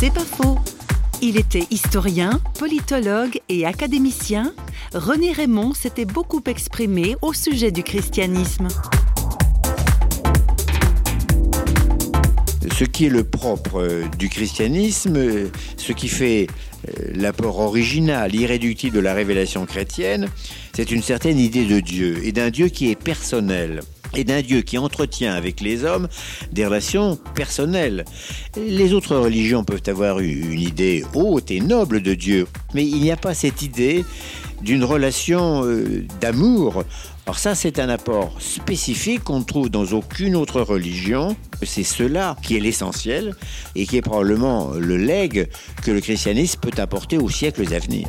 C'est pas faux. Il était historien, politologue et académicien. René Raymond s'était beaucoup exprimé au sujet du christianisme. Ce qui est le propre du christianisme, ce qui fait euh, l'apport original, irréductible de la révélation chrétienne, c'est une certaine idée de Dieu, et d'un Dieu qui est personnel et d'un Dieu qui entretient avec les hommes des relations personnelles. Les autres religions peuvent avoir une idée haute et noble de Dieu, mais il n'y a pas cette idée d'une relation euh, d'amour. Alors ça, c'est un apport spécifique qu'on ne trouve dans aucune autre religion. C'est cela qui est l'essentiel et qui est probablement le legs que le christianisme peut apporter aux siècles à venir.